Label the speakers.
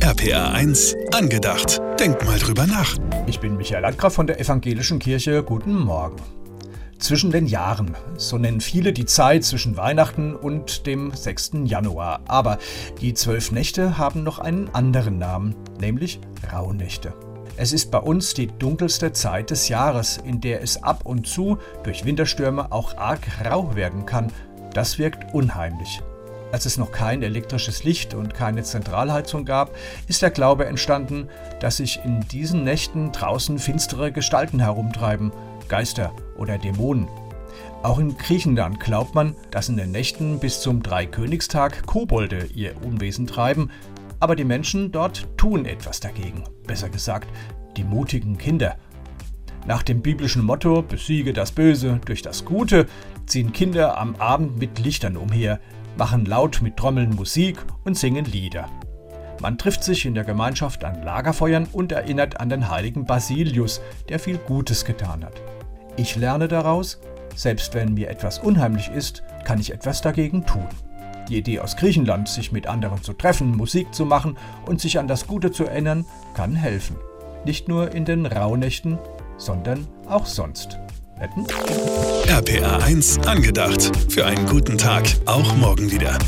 Speaker 1: RPA 1, angedacht. Denk mal drüber nach.
Speaker 2: Ich bin Michael Landgraf von der Evangelischen Kirche. Guten Morgen. Zwischen den Jahren, so nennen viele die Zeit zwischen Weihnachten und dem 6. Januar. Aber die zwölf Nächte haben noch einen anderen Namen, nämlich Rauhnächte. Es ist bei uns die dunkelste Zeit des Jahres, in der es ab und zu durch Winterstürme auch arg rau werden kann. Das wirkt unheimlich. Als es noch kein elektrisches Licht und keine Zentralheizung gab, ist der Glaube entstanden, dass sich in diesen Nächten draußen finstere Gestalten herumtreiben, Geister oder Dämonen. Auch in Griechenland glaubt man, dass in den Nächten bis zum Dreikönigstag Kobolde ihr Unwesen treiben, aber die Menschen dort tun etwas dagegen. Besser gesagt, die mutigen Kinder. Nach dem biblischen Motto Besiege das Böse durch das Gute ziehen Kinder am Abend mit Lichtern umher, machen laut mit Trommeln Musik und singen Lieder. Man trifft sich in der Gemeinschaft an Lagerfeuern und erinnert an den heiligen Basilius, der viel Gutes getan hat. Ich lerne daraus, selbst wenn mir etwas unheimlich ist, kann ich etwas dagegen tun. Die Idee aus Griechenland, sich mit anderen zu treffen, Musik zu machen und sich an das Gute zu erinnern, kann helfen. Nicht nur in den Rauhnächten, sondern auch sonst.
Speaker 1: Wetten? RPA 1 angedacht. Für einen guten Tag. Auch morgen wieder.